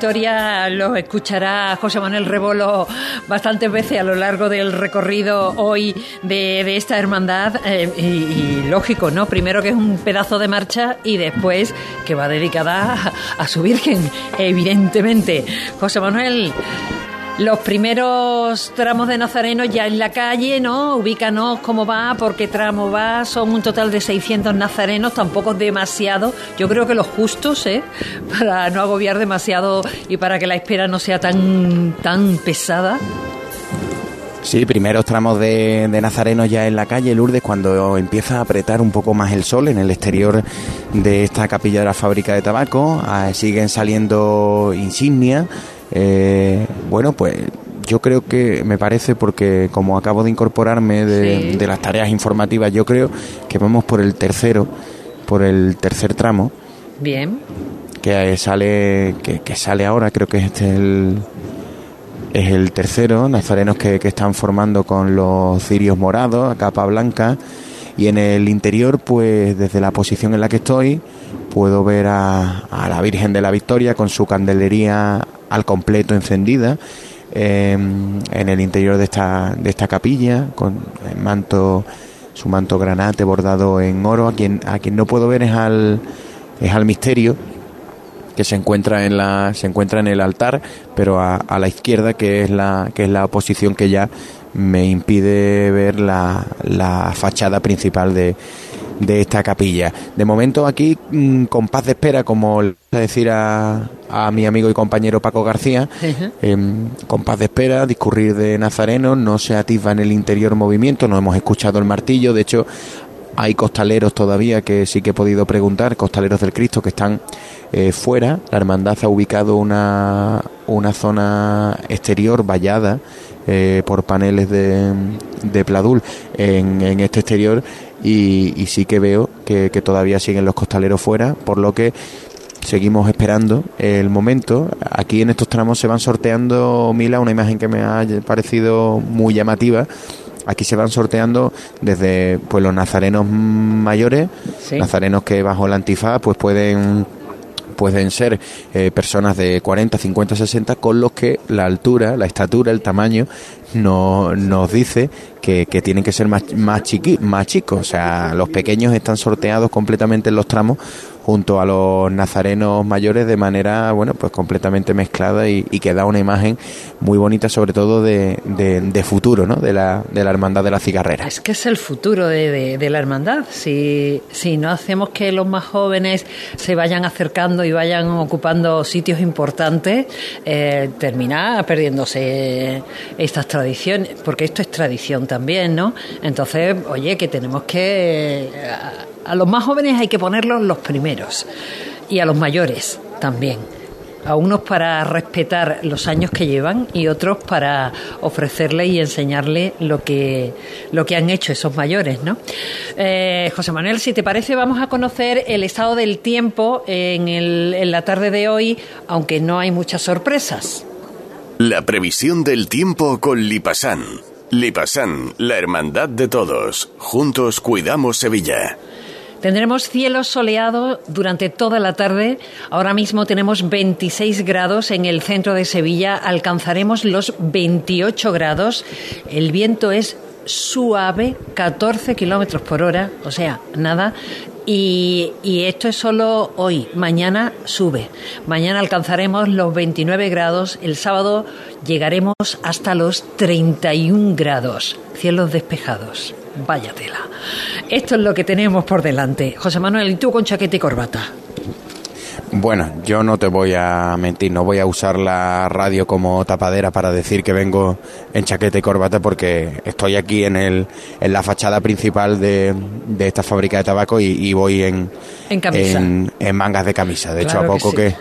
de de Victoria los escuchará José Manuel Rebolo bastantes veces a lo largo del recorrido hoy de, esta hermandad. Eh, y, lógico, ¿no? Primero que es un pedazo de marcha y después que va dedicada a su Virgen, evidentemente. José Manuel, los primeros tramos de Nazareno ya en la calle, ¿no? Ubícanos cómo va, por qué tramo va. Son un total de 600 nazarenos, tampoco demasiado. Yo creo que los justos, ¿eh? Para no agobiar demasiado y para que la espera no sea tan, tan pesada. Sí, primeros tramos de, de Nazareno ya en la calle Lourdes cuando empieza a apretar un poco más el sol en el exterior de esta capilla de la fábrica de tabaco. Ah, siguen saliendo insignias eh, bueno, pues yo creo que me parece, porque como acabo de incorporarme de, las tareas informativas, yo creo que vamos por el tercero, por el tercer tramo. Bien. Que sale, que, sale ahora, creo que este es el, es el tercero, nazarenos que, que están formando con los cirios morados, a capa blanca. Y en el interior, pues desde la posición en la que estoy, puedo ver a, a la Virgen de la Victoria con su candelería al completo encendida em, en el interior de esta, de esta capilla con el manto su manto granate bordado en oro. A quien a quien no puedo ver es al es al misterio que se encuentra en la se encuentra en el altar pero a, a la izquierda que es la que es la posición que ya me impide ver la, la fachada principal de, de esta capilla. De momento aquí, mm, con paz de espera, como le voy a decir a, a mi amigo y compañero Paco García, em, con paz de espera, discurrir de Nazareno, no se atisba en el interior movimiento, no hemos escuchado el martillo, de hecho hay costaleros todavía que sí que he podido preguntar, costaleros del Cristo que están eh, fuera, la hermandad ha ubicado una, una zona exterior vallada eh, por paneles de, de Pladul. En, en este exterior y, sí que veo que, todavía siguen los costaleros fuera, por lo que seguimos esperando el momento. Aquí en estos tramos se van sorteando, Mila, una imagen que me ha parecido muy llamativa. Aquí se van sorteando desde pues los nazarenos mayores, nazarenos que bajo el antifaz pues pueden pueden ser eh, personas de 40, 50, 60 con los que la altura, la estatura, el tamaño no, nos dice que, que tienen que ser más, más, chiqui, más chicos. O sea, los pequeños están sorteados completamente en los tramos junto a los nazarenos mayores de manera, bueno, pues completamente mezclada y, que da una imagen muy bonita, sobre todo de, de, futuro, ¿no? De la, de la hermandad de la cigarrera. Es que es el futuro de, de la hermandad. Si, si no hacemos que los más jóvenes se vayan acercando y vayan ocupando sitios importantes, eh, termina perdiéndose estas tradiciones, porque esto es tradición también, ¿no? Entonces, oye, que tenemos que a los más jóvenes hay que ponerlos los primeros y a los mayores también. A unos para respetar los años que llevan y otros para ofrecerle y enseñarle lo que, lo que han hecho esos mayores, ¿no? Eh, José Manuel, si te parece, vamos a conocer el estado del tiempo en, el, en la tarde de hoy, aunque no hay muchas sorpresas. La previsión del tiempo con Lipasan. Lipasan, la hermandad de todos. Juntos cuidamos Sevilla. Tendremos cielo soleado durante toda la tarde. Ahora mismo tenemos 26 grados en el centro de Sevilla. Alcanzaremos los 28 grados. El viento es suave, 14 kilómetros por hora, o sea, nada. Y, y, esto es solo hoy. Mañana sube. Mañana alcanzaremos los 29 grados. El sábado llegaremos hasta los 31 grados. Cielos despejados. Vaya tela. Esto es lo que tenemos por delante. José Manuel, ¿y tú con chaqueta y corbata? Bueno, yo no te voy a mentir, no voy a usar la radio como tapadera para decir que vengo en chaqueta y corbata porque estoy aquí en, el, en la fachada principal de, esta fábrica de tabaco y, voy en, en, en, mangas de camisa. De hecho, a poco que,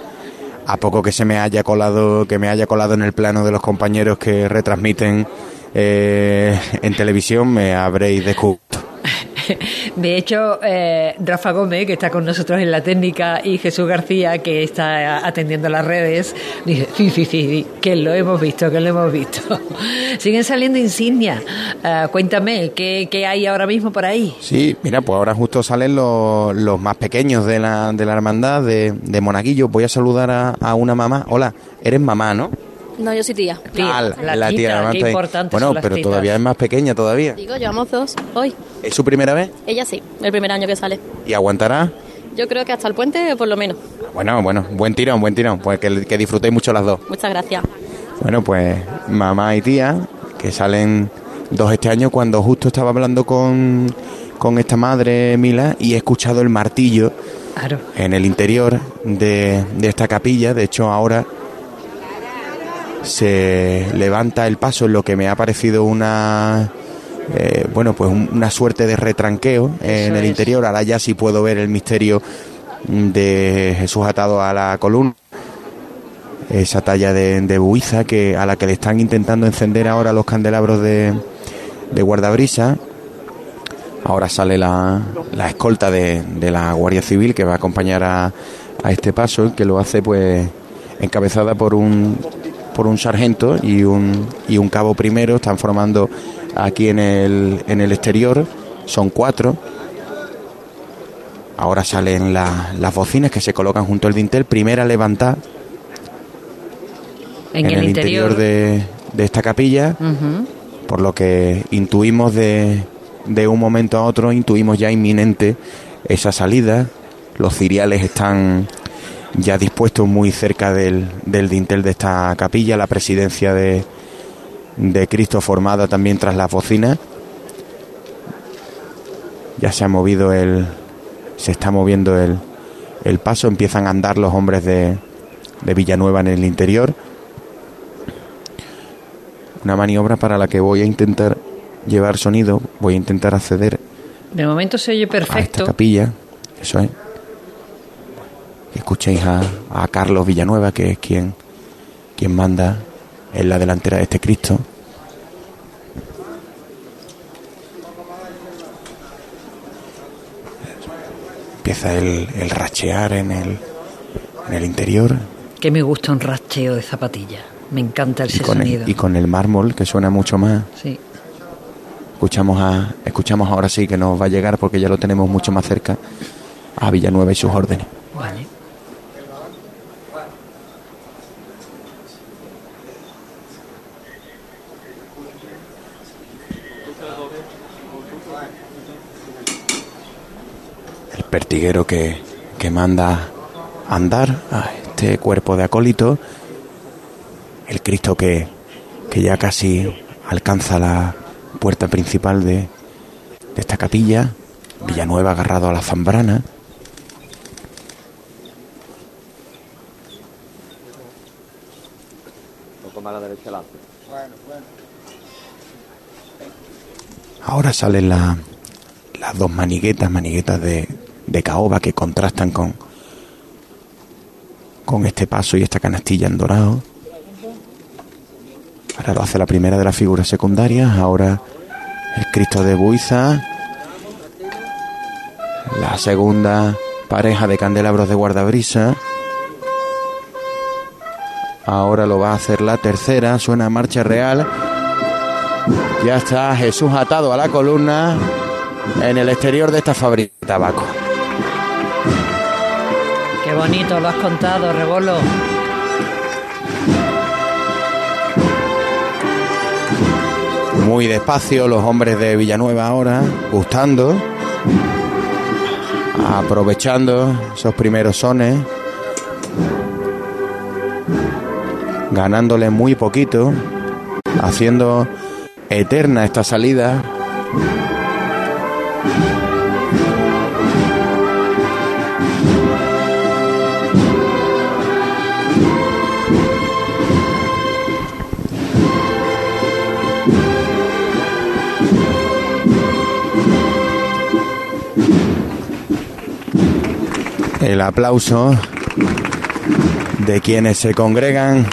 a poco que se me haya colado, que me haya colado en el plano de los compañeros que retransmiten eh, en televisión me habréis descubierto. De hecho, eh, Rafa Gómez, que está con nosotros en la técnica, y Jesús García, que está atendiendo las redes, dice, sí, sí, sí, que lo hemos visto, que lo hemos visto. Siguen saliendo insignias. Eh, cuéntame, ¿qué, ¿qué, hay ahora mismo por ahí? Sí, mira, pues ahora justo salen los, los más pequeños de la, de la hermandad de, de Monaguillo. Voy a saludar a, a una mamá. Hola, eres mamá, ¿no? No, yo soy tía. tía. la, la, tía, qué importante Bueno, pero todavía es más pequeña todavía. Digo, llevamos dos hoy. ¿Es su primera vez? Ella sí, el primer año que sale. ¿Y aguantará? Yo creo que hasta el puente, por lo menos. Bueno, bueno, buen tirón, buen tirón. Pues que, que disfrutéis mucho las dos. Muchas gracias. Bueno, pues mamá y tía, que salen dos este año, cuando justo estaba hablando con, con esta madre Mila y he escuchado el martillo claro. en el interior de, de esta capilla. De hecho, ahora se levanta el paso en lo que me ha parecido una eh, bueno pues una suerte de retranqueo en el interior. Ahora ya sí puedo ver el misterio de Jesús atado a la columna. Esa talla de, de buiza que a la que le están intentando encender ahora los candelabros de, de guardabrisa. Ahora sale la, la escolta de, de, la Guardia Civil que va a acompañar a, a este paso que lo hace pues encabezada por un por un sargento y un, y un cabo primero, están formando aquí en el, en el exterior, son cuatro. Ahora salen la, las bocinas que se colocan junto al dintel, primera levantada en, en el, el, interior, de, de, esta capilla, uh -huh. por lo que intuimos de, de un momento a otro, intuimos ya inminente esa salida, los ciriales están ya dispuesto muy cerca del, del dintel de esta capilla, la presidencia de, de Cristo formada también tras las bocinas. Ya se ha movido el. se está moviendo el, el paso, empiezan a andar los hombres de, de Villanueva en el interior. Una maniobra para la que voy a intentar llevar sonido, voy a intentar acceder. De momento se oye perfecto. A esta capilla, eso es escuchéis a, a, Carlos Villanueva, que es quien, quien manda en la delantera de este Cristo. Empieza el, el rachear en el, en el interior. Que me gusta un racheo de zapatilla. Me encanta ese y con sonido. El, y con el mármol, que suena mucho más. Sí. Escuchamos, a, escuchamos ahora sí que nos va a llegar porque ya lo tenemos mucho más cerca a Villanueva y sus órdenes. Vale. Pertiguero que, que manda andar a este cuerpo de acólito, el Cristo que, que ya casi alcanza la puerta principal de, de esta capilla, Villanueva agarrado a la zambrana. Ahora salen la, las dos maniguetas, maniguetas de, de caoba que contrastan con, con este paso y esta canastilla en dorado. Ahora lo hace la primera de las figuras secundarias, ahora el Cristo de Buiza, la segunda pareja de candelabros de guardabrisa. Ahora lo va a hacer la tercera, suena marcha real. Ya está Jesús atado a la columna en el exterior de esta fábrica de tabaco. Bonito lo has contado, Rebolo. Muy despacio los hombres de Villanueva ahora, gustando, aprovechando esos primeros sones, ganándole muy poquito, haciendo eterna esta salida. El aplauso de quienes se congregan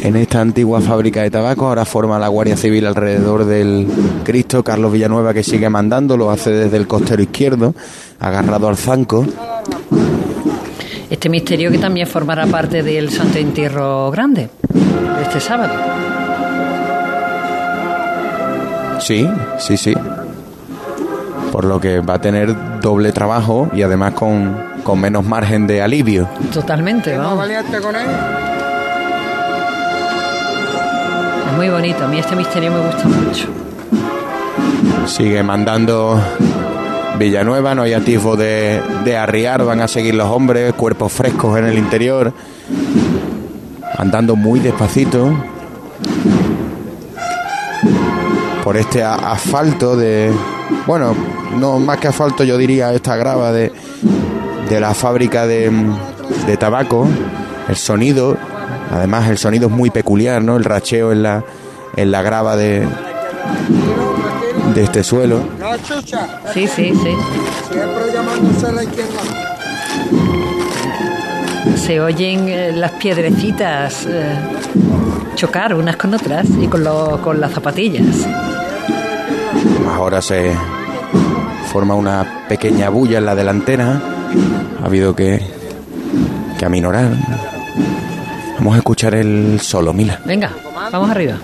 en esta antigua fábrica de tabaco. Ahora forma la Guardia Civil alrededor del Cristo. Carlos Villanueva que sigue mandando, lo hace desde el costero izquierdo, agarrado al zanco. Este misterio que también formará parte del Santo Entierro Grande de este sábado. Sí, sí, sí. Por lo que va a tener doble trabajo y además con, con menos margen de alivio. Totalmente, vamos. Es muy bonito, a mí este misterio me gusta mucho. Sigue mandando Villanueva, no hay atisbo de, de arriar, van a seguir los hombres, cuerpos frescos en el interior, andando muy despacito por este asfalto de, bueno, no más que asfalto yo diría esta grava de, de la fábrica de, de tabaco, el sonido, además el sonido es muy peculiar, ¿no? El racheo en la, en la grava de, de este suelo. Sí, sí, sí. siempre llamándose a la izquierda. Se oyen eh, las piedrecitas eh, chocar unas con otras y con, lo- con las zapatillas. Ahora se forma una pequeña bulla en la delantera. Ha habido que, que aminorar. Vamos a escuchar el solo, Mila. Venga, vamos arriba.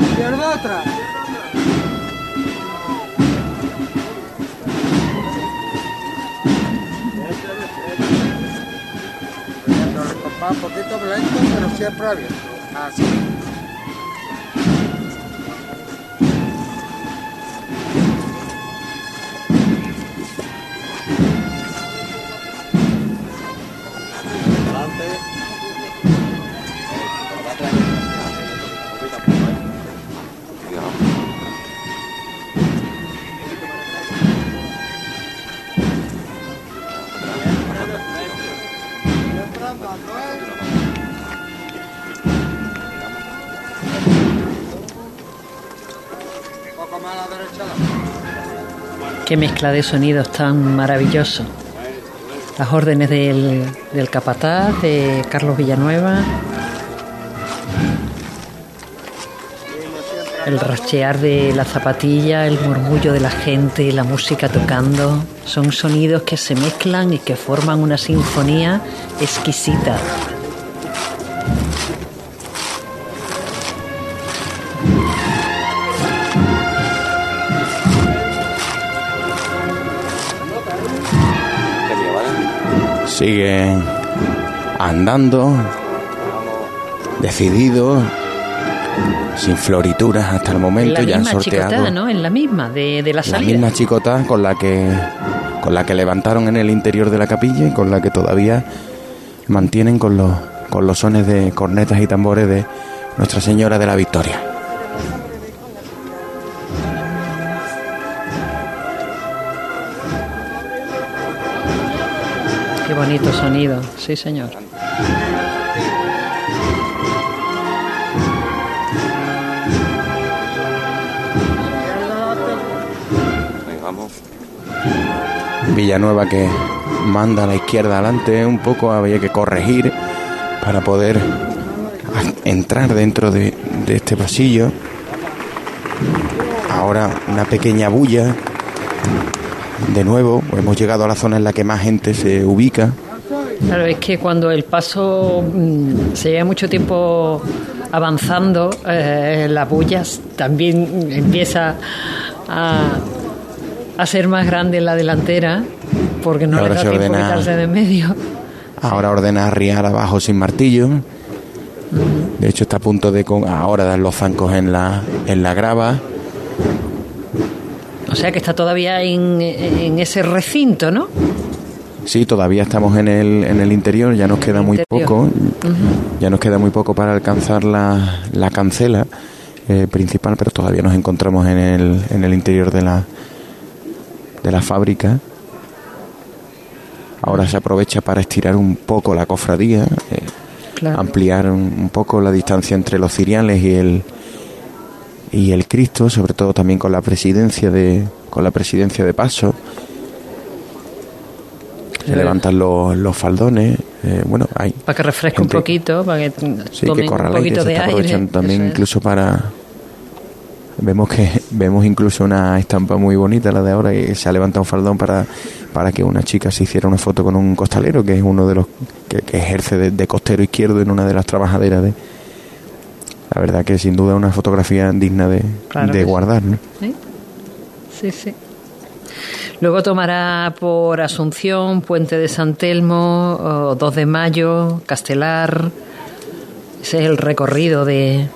Izquierda un poquito lento, pero siempre abierto. Así. Qué mezcla de sonidos tan maravilloso. Las órdenes del, del capataz, de Carlos Villanueva. El rachear de la zapatilla, el murmullo de la gente, la música tocando. Son sonidos que se mezclan y que forman una sinfonía exquisita. Sigue andando, decidido, sin florituras hasta el En momento. la Ya han misma sorteado chicotada, ¿no? En la misma, de, de la la misma chicota con la que con la que levantaron en el interior de la capilla y con la que todavía mantienen con los con los sones de cornetas y tambores de Nuestra Señora de la Victoria. Bonito sonido, sí señor. Villanueva que manda a la izquierda adelante un poco, había que corregir para poder entrar dentro de, de este pasillo. Ahora una pequeña bulla. De nuevo, hemos llegado a la zona en la que más gente se ubica. Claro, es que cuando el paso mm, se lleva mucho tiempo avanzando, eh, las bullas también empieza a, a ser más grande en la delantera, porque no le Ahora da se tiempo a ordena- quitarse de en medio. Ahora ordena arriar abajo sin martillo. De hecho está a punto de con, ahora dar los zancos en la, en la grava. O sea que está todavía en, en ese recinto, ¿no? Sí, todavía estamos en el, en el interior, ya nos queda muy poco, ya nos queda muy poco para alcanzar la, la cancela eh, principal, pero todavía nos encontramos en el, en el interior de la, de la fábrica. Ahora se aprovecha para estirar un poco la cofradía, eh, Claro. ampliar un, un poco la distancia entre los ciriales y el y el Cristo, sobre todo también con la presidencia de con la presidencia de paso. Se levantan los, los faldones, eh, bueno, hay Para que refresque un poquito, para que Sí, que corra un aire, poquito de aire. aprovechando también es. incluso para vemos que vemos incluso una estampa muy bonita la de ahora y se ha levantado un faldón para para que una chica se hiciera una foto con un costalero que es uno de los que, que ejerce de, de costero izquierdo en una de las trabajaderas de la verdad que sin duda una fotografía digna de, Claro guardar ¿no? Sí, sí, sí. Luego tomará por Asunción, Puente de San Telmo, o 2 de Mayo, Castelar. Ese es el recorrido de,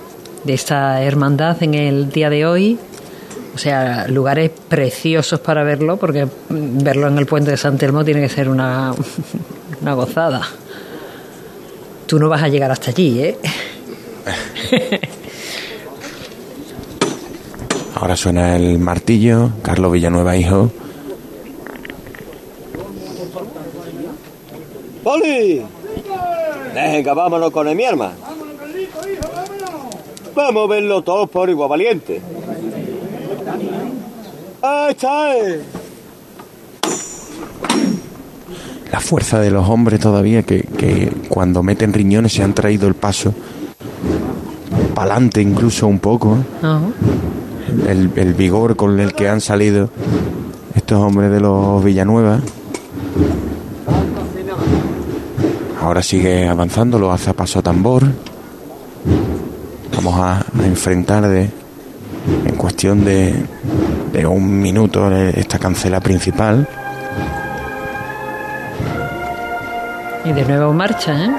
de esta hermandad en el día de hoy. O sea, lugares preciosos para verlo, porque verlo en el Puente de San Telmo tiene que ser una, una gozada. Tú no vas a llegar hasta allí, ¿eh? ahora suena el martillo Carlos Villanueva hijo ¡Poli! Venga, vámonos con el mi arma. Vamos a verlo todos por igual valiente. ¡Ahí está! eh. la fuerza de los hombres todavía que, que cuando meten riñones se han traído el paso para adelante incluso un poco Ajá. el, el vigor con el que han salido estos hombres de los Villanueva ahora sigue avanzando lo hace a paso a tambor vamos a, a enfrentar de en cuestión de, de un minuto eh, esta cancela principal Y de nuevo marcha, ¿eh?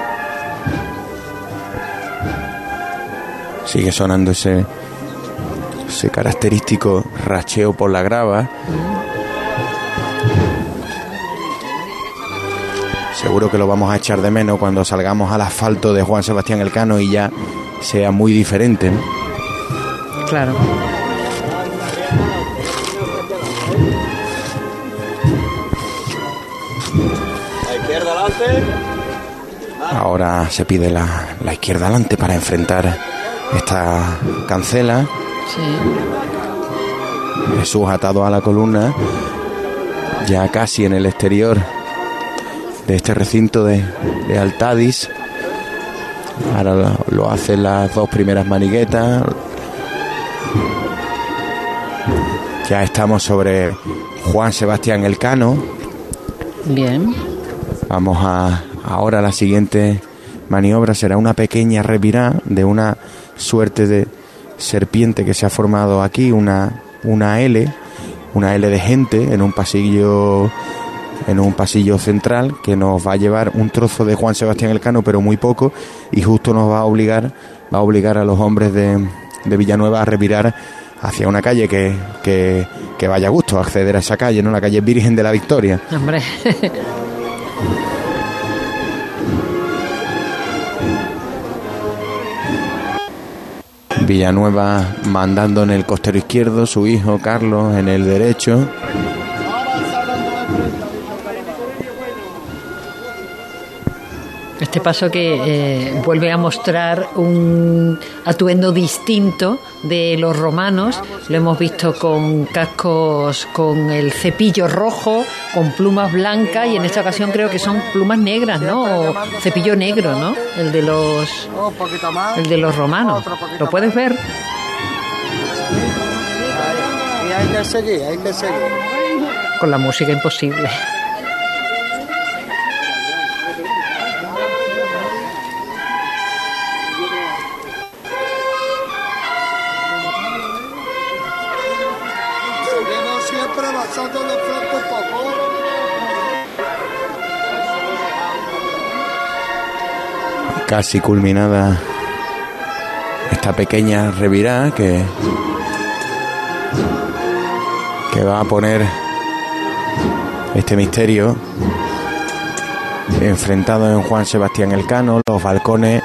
Sigue sonando ese, ese característico racheo por la grava. Seguro que lo vamos a echar de menos cuando salgamos al asfalto de Juan Sebastián Elcano y ya sea muy diferente. ¿no? Claro. Ahora se pide la, la izquierda adelante para enfrentar esta cancela. Sí. Jesús atado a la columna, ya casi en el exterior de este recinto de, de Altadis. Ahora lo, lo hacen las dos primeras maniguetas. Ya estamos sobre Juan Sebastián Elcano. Bien. Vamos a ahora la siguiente maniobra será una pequeña revirá de una suerte de serpiente que se ha formado aquí, una una L, una L de gente en un pasillo en un pasillo central que nos va a llevar un trozo de Juan Sebastián Elcano, pero muy poco y justo nos va a obligar va a obligar a los hombres de, de Villanueva a revirar hacia una calle que, que, que vaya a gusto acceder a esa calle, ¿no? La calle Virgen de la Victoria. Hombre. Villanueva mandando en el costero izquierdo, su hijo Carlos en el derecho. Este paso que eh, vuelve a mostrar un atuendo distinto de los romanos. Lo hemos visto con cascos con el cepillo rojo, con plumas blancas y en esta ocasión creo que son plumas negras, ¿no? O cepillo negro, ¿no? El de los el de los romanos. ¿Lo puedes ver? Y hay que seguir, hay que seguir. Con la música imposible. Casi culminada esta pequeña revirá que, que va a poner este misterio enfrentado en Juan Sebastián Elcano, los balcones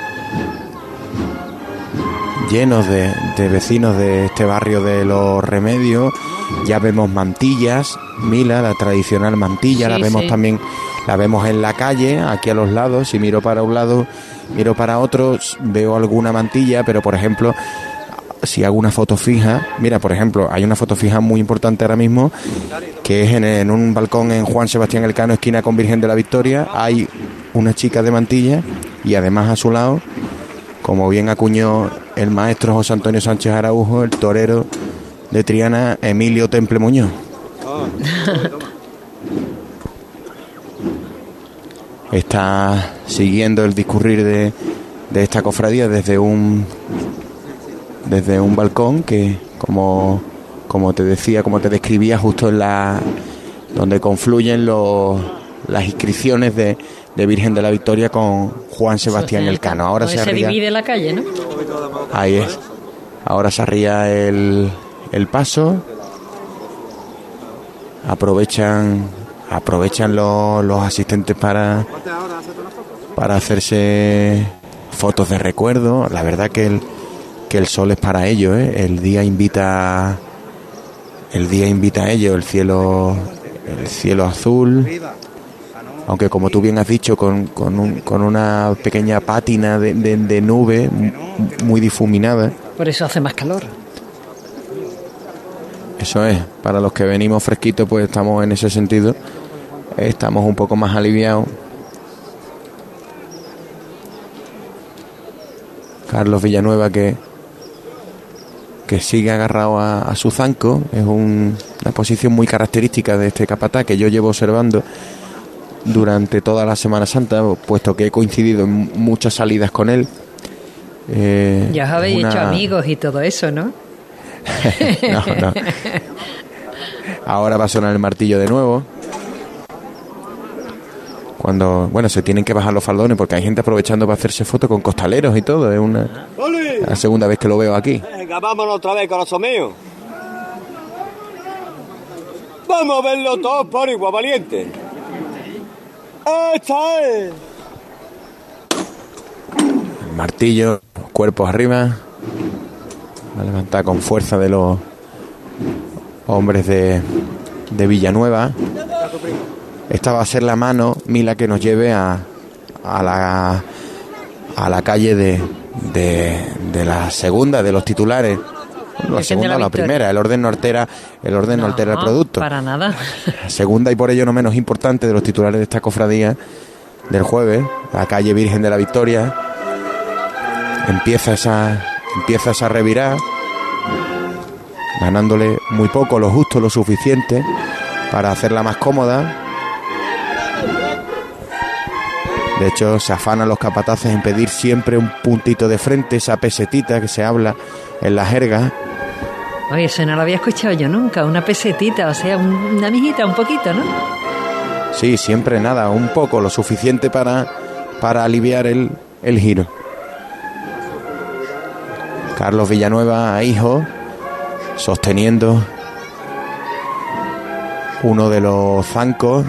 llenos de, de vecinos de este barrio de los remedios. Ya vemos mantillas, Mila, la tradicional mantilla, Sí, la vemos sí. también, la vemos en la calle, aquí a los lados. Si miro para un lado, miro para otro, s- veo alguna mantilla, pero por ejemplo, si hago una foto fija, mira, por ejemplo, hay una foto fija muy importante ahora mismo, que es en, un balcón en Juan Sebastián Elcano, esquina con Virgen de la Victoria, hay una chica de mantilla y además a su lado, como bien acuñó el maestro José Antonio Sánchez Araujo, el torero de Triana, Emilio Temple Muñoz. Está siguiendo el discurrir de, de esta cofradía desde un desde un balcón que como como te decía, como te describía justo en la donde confluyen los, las inscripciones de, de Virgen de la Victoria con Juan Sebastián Elcano. Ahora se, se divide la calle, ¿no? Ahí es. Ahora se arría el, el paso. Aprovechan aprovechan los, los asistentes para para hacerse fotos de recuerdo. La verdad que el que el sol es para ello, ¿eh? El día invita el día invita a ello, el cielo el cielo azul. Aunque como tú bien has dicho, con, con, un- con una pequeña pátina de, de- de nube muy difuminada. Por eso hace más calor. Eso es, para los que venimos fresquitos, pues estamos en ese sentido, estamos un poco más aliviados. Carlos Villanueva que, que sigue agarrado a, a su zanco, es un- una posición muy característica de este capatá que yo llevo observando durante toda la Semana Santa, puesto que he coincidido en muchas salidas con él. Eh, Ya os habéis una- hecho amigos y todo eso, ¿no? no, no. Ahora va a sonar el martillo de nuevo. Cuando, bueno, se tienen que bajar los faldones porque hay gente aprovechando para hacerse fotos con costaleros y todo. Es una la segunda vez que lo veo aquí. Venga, vámonos otra vez, corazón mío. Vamos a verlo todos por igual, valiente. ¡Esta es! El martillo, cuerpos arriba. Va a levantar con fuerza de los hombres de, de Villanueva. Esta va a ser la mano, Mila, que nos lleve a, a la a la calle de, de, de la segunda, de los titulares. La segunda la o la Victoria. primera, el orden no altera, el orden no, altera el producto. Para nada. La segunda y por ello no menos importante de los titulares de esta cofradía del jueves, la calle Virgen de la Victoria, empieza esa, empieza esa revirada, ganándole muy poco, lo justo, lo suficiente para hacerla más cómoda. De hecho, se afanan los capataces en pedir siempre un puntito de frente, esa pesetita que se habla en la jerga. Oye, eso no lo había escuchado yo nunca. Una pesetita, o sea, un- una mijita, un poquito, ¿no? Sí, siempre nada, un poco, lo suficiente para, para aliviar el, el giro. Carlos Villanueva, hijo, sosteniendo uno de los zancos,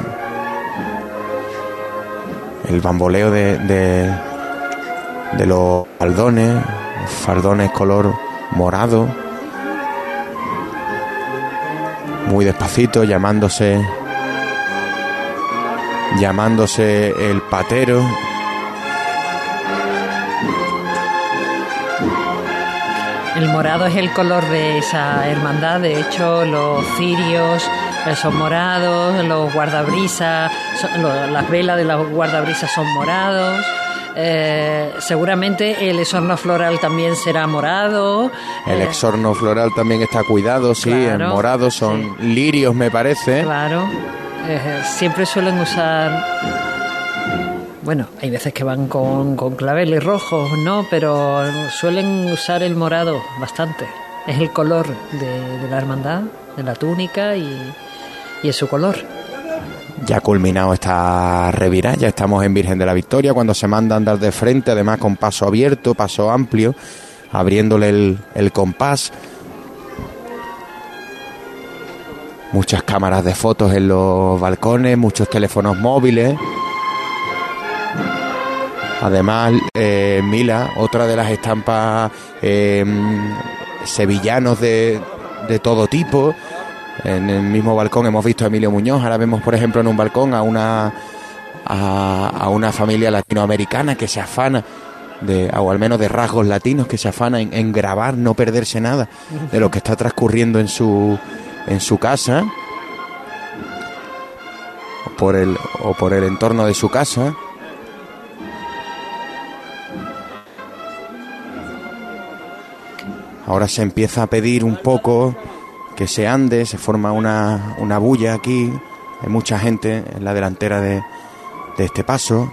el bamboleo de, de, los faldones, faldones color morado, muy despacito, llamándose llamándose el patero. El morado es el color de esa hermandad. De hecho, los cirios son morados, los guardabrisas, son- lo- las velas de los guardabrisas son morados. Eh, seguramente el esorno floral también será morado. El Eh, exorno floral también está cuidado, sí, en Claro, morado son lirios, me parece. Claro. Eh, siempre suelen usar. Bueno, hay veces que van con, con claveles rojos, ¿no? Pero suelen usar el morado bastante. Es el color de, de la hermandad, de la túnica y, y es su color. Ya culminado esta revirada, ya estamos en Virgen de la Victoria, cuando se manda a andar de frente, además con paso abierto, paso amplio, abriéndole el, el compás. Muchas cámaras de fotos en los balcones, muchos teléfonos móviles. Además, eh, Mila, otra de las estampas eh, sevillanos de, de todo tipo. En el mismo balcón hemos visto a Emilio Muñoz, ahora vemos, por ejemplo, en un balcón a una, a, a una familia latinoamericana que se afana de, o al menos de rasgos latinos, que se afana en, grabar, no perderse nada de lo que está transcurriendo en su, en su casa por el, o por el entorno de su casa. Ahora se empieza a pedir un poco que se ande, se forma una, una bulla aquí, hay mucha gente en la delantera de, de este paso,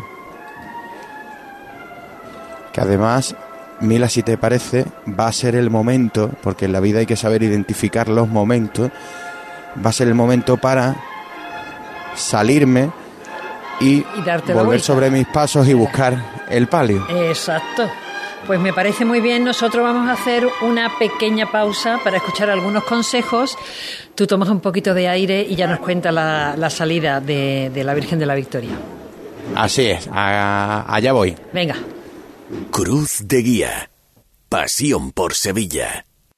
que además, Mila, si te parece, va a ser el momento, porque en la vida hay que saber identificar los momentos, va a ser el momento para salirme y, Y volver sobre mis pasos y buscar el palio. Exacto. Pues me parece muy bien. Nosotros vamos a hacer una pequeña pausa para escuchar algunos consejos. Tú tomas un poquito de aire y ya nos cuenta la, la salida de, de la Virgen de la Victoria. Así es, a- allá voy. Venga. Cruz de Guía. Pasión por Sevilla.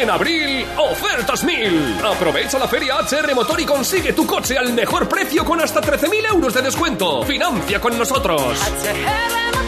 En abril, ofertas mil. Aprovecha la feria HR Motor y consigue tu coche al mejor precio con hasta 13.000 euros de descuento. Financia con nosotros. HR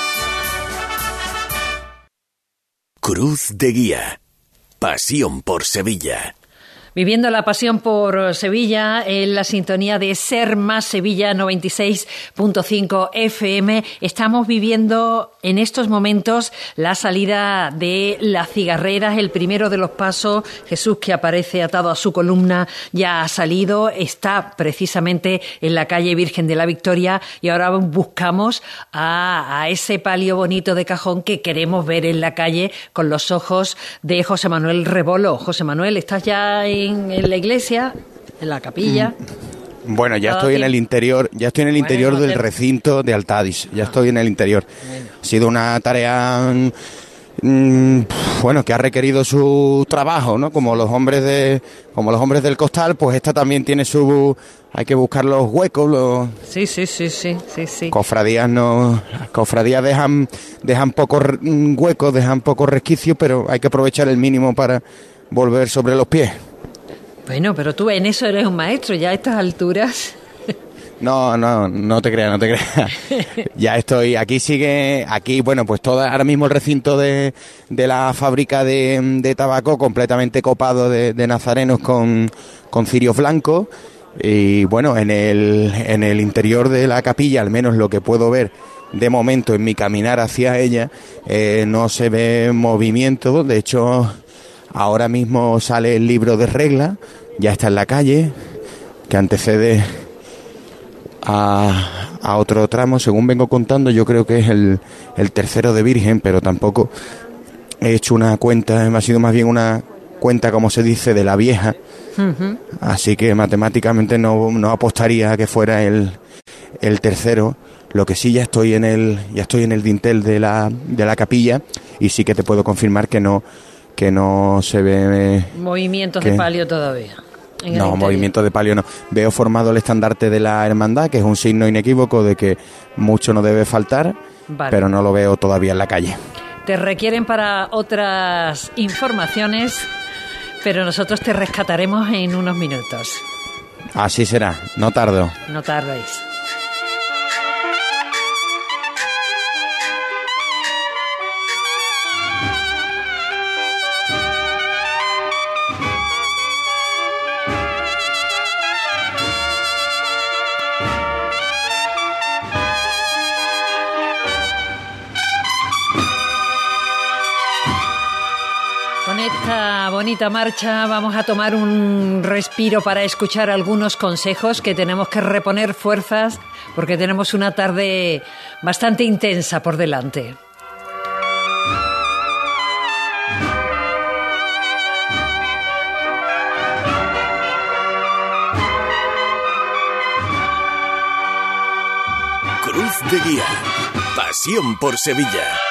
Cruz de Guía. Pasión por Sevilla. Viviendo la pasión por Sevilla en la sintonía de Ser Más Sevilla 96.5 FM. Estamos viviendo en estos momentos la salida de las cigarreras, el primero de los pasos. Jesús que aparece atado a su columna ya ha salido, está precisamente en la calle Virgen de la Victoria y ahora buscamos a, ese palio bonito de cajón que queremos ver en la calle con los ojos de José Manuel Rebolo. José Manuel, ¿estás ya en, en la iglesia, en la capilla? Bueno, ya estoy en el interior, ya estoy en el Bueno, interior del recinto de Altadis, ya estoy en el interior. Ha sido una tarea mm, bueno, que ha requerido su trabajo, ¿no? Como los hombres de como los hombres del costal, pues esta también tiene su hay que buscar los huecos, los Sí, sí, sí, sí, sí, sí. cofradías no cofradías dejan dejan pocos mm, huecos, dejan pocos resquicios, pero hay que aprovechar el mínimo para volver sobre los pies. Bueno, pero tú en eso eres un maestro, ya a estas alturas. No, no, no te creas, no te creas. ya estoy, aquí sigue, aquí, bueno, pues toda, ahora mismo el recinto de, de la fábrica de, de tabaco completamente copado de, de nazarenos con, con cirios blancos. Y bueno, en el, en el interior de la capilla, al menos lo que puedo ver de momento en mi caminar hacia ella, eh, no se ve movimiento. De hecho, ahora mismo sale el libro de regla, ya está en la calle, que antecede a, a otro tramo. Según vengo contando, yo creo que es el, el tercero de Virgen, pero tampoco he hecho una cuenta, ha sido más bien una cuenta, como se dice, de la vieja. Así que matemáticamente no, no apostaría a que fuera el, el tercero. Lo que sí ya estoy en el, ya estoy en el dintel de la, de la capilla y sí que te puedo confirmar que no, que no se ve Movimientos ¿Qué? de palio todavía. No, interior. movimiento de palio no. Veo formado el estandarte de la hermandad, que es un signo inequívoco de que mucho no debe faltar, Vale. pero no lo veo todavía en la calle. Te requieren para otras informaciones, pero nosotros te rescataremos en unos minutos. Así será, no tardo. No tardéis. Bonita marcha vamos a tomar un respiro para escuchar algunos consejos que tenemos que reponer fuerzas porque tenemos una tarde bastante intensa por delante. Cruz de Guía. Pasión por Sevilla.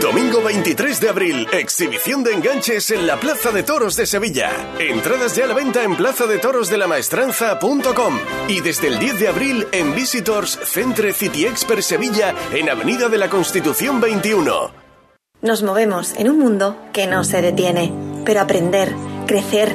Domingo 23 de abril, exhibición de enganches en la Plaza de Toros de Sevilla. Entradas ya a la venta en plaza de toros de la maestranza.com y desde el 10 de abril en Visitors Centre City Expert Sevilla en Avenida de la Constitución 21. Nos movemos en un mundo que no se detiene, pero aprender, crecer,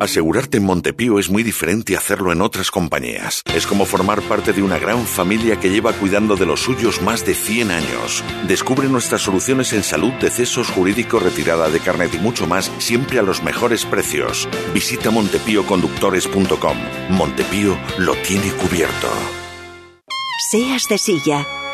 Asegurarte en Montepío es muy diferente a hacerlo en otras compañías. Es como formar parte de una gran familia que lleva cuidando de los suyos más de 100 años. Descubre nuestras soluciones en salud, decesos, jurídico, retirada de carnet y mucho más, siempre a los mejores precios. Visita montepíoconductores.com. Montepío lo tiene cubierto. Seas de silla,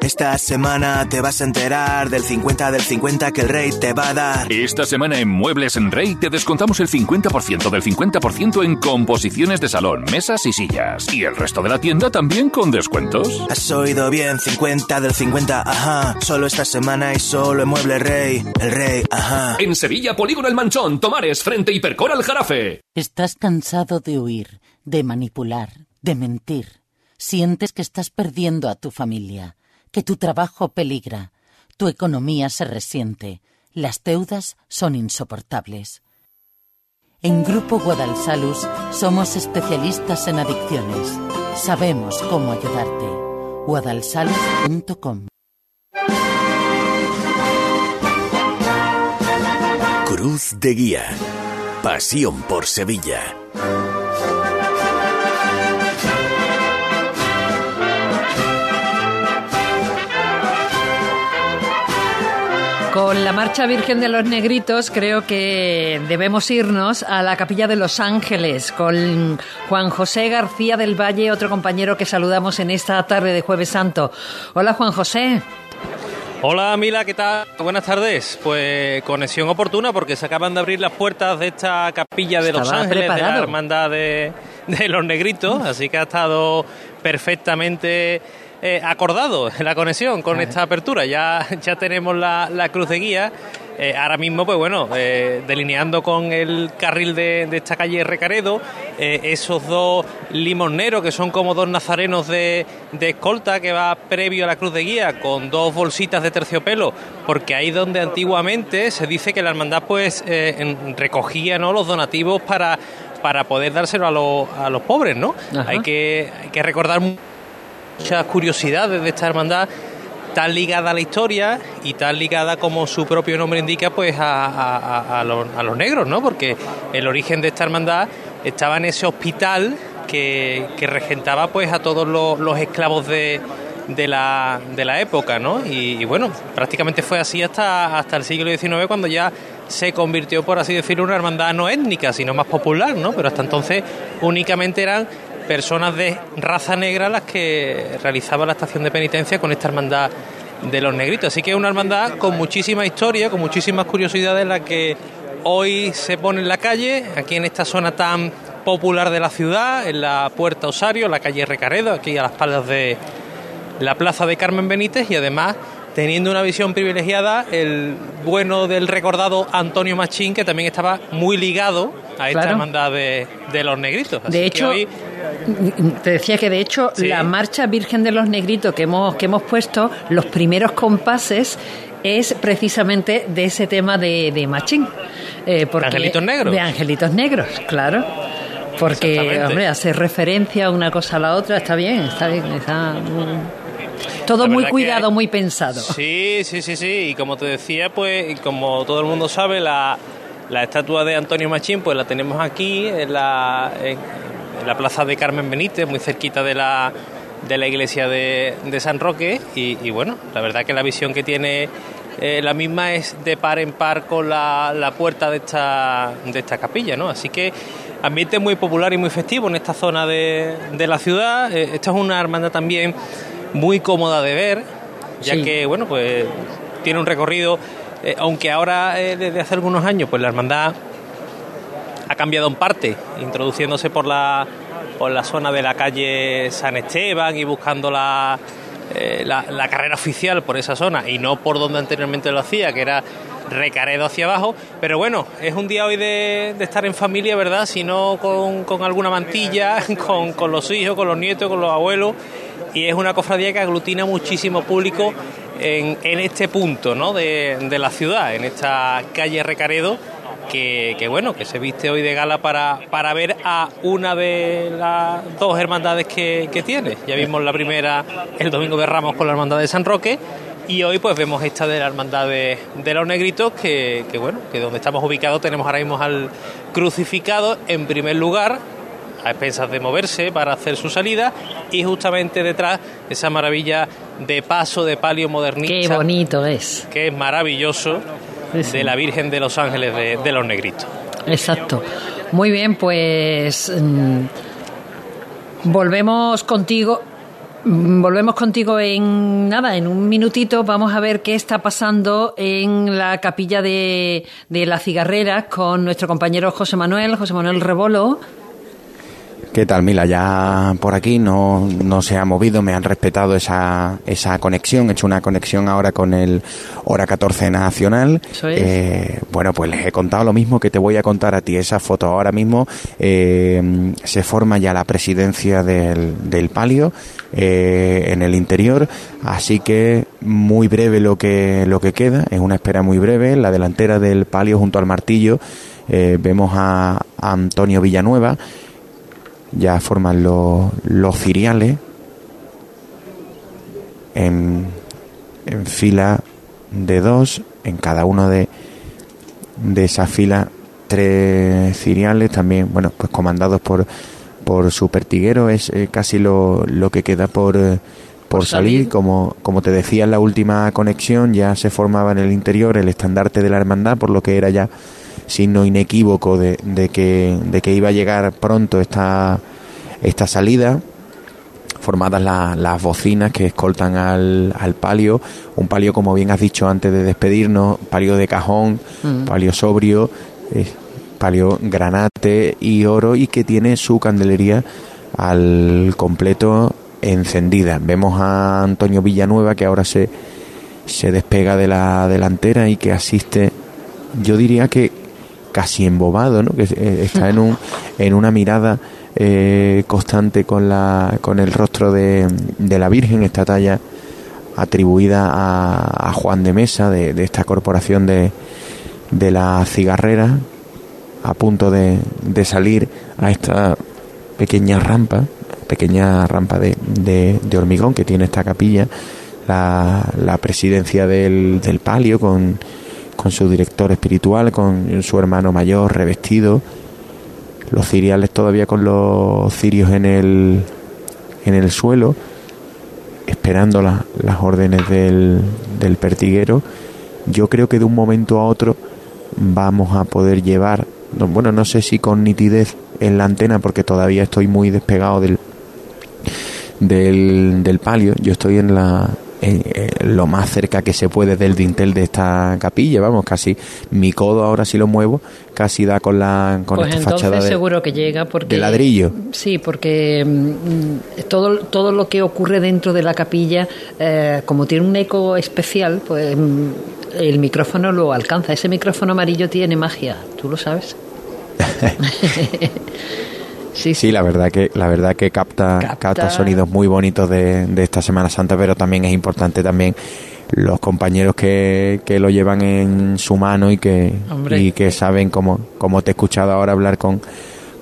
Esta semana te vas a enterar del 50 del 50 que el rey te va a dar. Esta semana en Muebles en Rey te descontamos el 50% del 50% en composiciones de salón, mesas y sillas. Y el resto de la tienda también con descuentos. Has oído bien, 50 del 50, ajá. Solo esta semana y solo en Mueble Rey. El rey, ajá. En Sevilla, Polígono El Manchón, Tomares, frente Hipercor al Jarafe. ¿Estás cansado de huir, de manipular, de mentir? ¿Sientes que estás perdiendo a tu familia? Que tu trabajo peligra, tu economía se resiente, las deudas son insoportables. En Grupo Guadalsalus somos especialistas en adicciones. Sabemos cómo ayudarte. guadalsalus.com Cruz de Guía. Pasión por Sevilla. Con la Marcha Virgen de los Negritos creo que debemos irnos a la Capilla de los Ángeles con Juan José García del Valle, otro compañero que saludamos en esta tarde de Jueves Santo. Hola Juan José. Hola Mila, ¿qué tal? Buenas tardes. Pues conexión oportuna porque se acaban de abrir las puertas de esta capilla de Los Ángeles, de la hermandad de, de los negritos, así que ha estado perfectamente eh, acordado la conexión con esta apertura. Ya, ya tenemos la, la cruz de guía. Eh, ahora mismo, pues bueno, eh, delineando con el carril de, de esta calle Recaredo, eh, esos dos limoneros que son como dos nazarenos de, de escolta que va previo a la cruz de guía con dos bolsitas de terciopelo, porque ahí donde antiguamente se dice que la hermandad pues recogía ¿no? los donativos para, para poder dárselo a, los- a los pobres, ¿no? Ajá. Hay que, hay que recordar muchas curiosidades de esta hermandad tan ligada a la historia y tan ligada como su propio nombre indica pues a, los, negros, ¿no? Porque el origen de esta hermandad estaba en ese hospital que, que regentaba pues a todos los, esclavos de, de la, de la época, ¿no? Y, bueno, prácticamente fue así hasta, hasta el siglo XIX cuando ya se convirtió, por así decirlo, una hermandad no étnica, sino más popular, ¿no? Pero hasta entonces únicamente eran personas de raza negra las que realizaban la estación de penitencia con esta hermandad de los negritos. Así que es una hermandad con muchísima historia, con muchísimas curiosidades, la que hoy se pone en la calle, aquí en esta zona tan popular de la ciudad, en la Puerta Osario, la calle Recaredo, aquí a las espaldas de la plaza de Carmen Benítez y además teniendo una visión privilegiada el bueno del recordado Antonio Machín que también estaba muy ligado a esta Claro. hermandad de, de los negritos. Así De hecho, hoy- te decía que de hecho Sí. la marcha Virgen de los Negritos que hemos, que hemos puesto, los primeros compases es precisamente de ese tema de, de Machín. Eh, porque- Angelitos negros. De Angelitos Negros, claro. Porque, hombre, hace referencia una cosa a la otra, está bien, está bien, está mm, todo muy cuidado, muy pensado. Sí, sí, sí, sí. Y como te decía, pues, como todo el mundo sabe, la, la estatua de Antonio Machín, pues la tenemos aquí en la, en, en la plaza de Carmen Benítez, muy cerquita de la, de la iglesia de, de San Roque. Y, y bueno, la verdad que la visión que tiene eh, la misma es de par en par con la, la puerta de esta, de esta capilla, ¿no? Así que ambiente muy popular y muy festivo en esta zona de, de la ciudad. Eh, esta es una hermandad también muy cómoda de ver, ya Sí. que, bueno, pues tiene un recorrido, eh, aunque ahora eh, desde hace algunos años, pues la hermandad ha cambiado en parte, introduciéndose por la, por la zona de la calle San Esteban y buscando la, eh, la, la carrera oficial por esa zona y no por donde anteriormente lo hacía, que era Recaredo hacia abajo. Pero bueno, es un día hoy de, de estar en familia, ¿verdad? Si no con, con alguna mantilla, con, con los hijos, con los nietos, con los abuelos. Y es una cofradía que aglutina muchísimo público en, este punto ¿no? de, la ciudad, en esta calle Recaredo que, bueno, que se viste hoy de gala para, para ver a una de las dos hermandades que, tiene. Ya vimos la primera el domingo de Ramos con la hermandad de San Roque y hoy pues vemos esta de la hermandad de, de los negritos que, que, bueno, que donde estamos ubicados tenemos ahora mismo al crucificado en primer lugar a expensas de moverse para hacer su salida y justamente detrás esa maravilla de paso de palio modernista Qué bonito es. que es maravilloso de la Virgen de los Ángeles de, de los Negritos. Exacto. Muy bien, pues mm, volvemos contigo. mm, Volvemos contigo en nada, en un minutito. Vamos a ver qué está pasando en la capilla de, de la cigarrera con nuestro compañero José Manuel, José Manuel Rebolo. ¿Qué tal, Mila? Ya por aquí no, no se ha movido, me han respetado esa, esa conexión. He hecho una conexión ahora con el Hora 14 Nacional. Eh, bueno, pues les he contado lo mismo que te voy a contar a ti. Esa foto ahora mismo eh, se forma ya la presidencia del, del palio eh, en el interior. Así que muy breve lo que, lo que queda. Es una espera muy breve. En la delantera del palio junto al martillo eh, vemos a, a Antonio Villanueva ya forman los, los ciriales en, en fila de dos, en cada uno de, de esas filas tres ciriales, también, bueno, pues comandados por, por su pertiguero, es eh, casi lo, lo que queda por, eh, por salir, como, como te decía en la última conexión, ya se formaba en el interior el estandarte de la hermandad, por lo que era ya signo inequívoco de, de que, de que iba a llegar pronto esta, esta salida formadas la- las bocinas que escoltan al, al palio, un palio como bien has dicho antes de despedirnos, palio de cajón, Mm. palio sobrio, eh, palio granate y oro y que tiene su candelería al completo encendida. Vemos a Antonio Villanueva que ahora se, se despega de la delantera y que asiste, yo diría que casi embobado, ¿no? que eh, está en, un, en una mirada eh, constante con, la, con el rostro de, de la Virgen, esta talla atribuida a, a Juan de Mesa, de, de esta corporación de, de la cigarrera, a punto de, de salir a esta pequeña rampa, pequeña rampa de, de, de hormigón que tiene esta capilla, la, la presidencia del, del palio con, con su director espiritual, con su hermano mayor revestido, los ciriales todavía con los cirios en el, en el suelo, esperando la- las órdenes del, del pertiguero. Yo creo que de un momento a otro vamos a poder llevar, no, bueno, no sé si con nitidez en la antena, porque todavía estoy muy despegado del, del, del palio. Yo estoy en la en- en lo más cerca que se puede del dintel de esta capilla, vamos, casi mi codo ahora si lo muevo, casi da con la con pues esta entonces fachada de, seguro que llega porque de ladrillo. Sí, porque mm, todo, todo lo que ocurre dentro de la capilla, eh, como tiene un eco especial, pues mm, el micrófono lo alcanza. Ese micrófono amarillo tiene magia, ¿tú lo sabes? Sí, la verdad que la verdad que capta capta, sonidos muy bonitos de, de esta Semana Santa, pero también es importante también los compañeros que, que lo llevan en su mano y que Hombre. y que saben como como te he escuchado ahora hablar con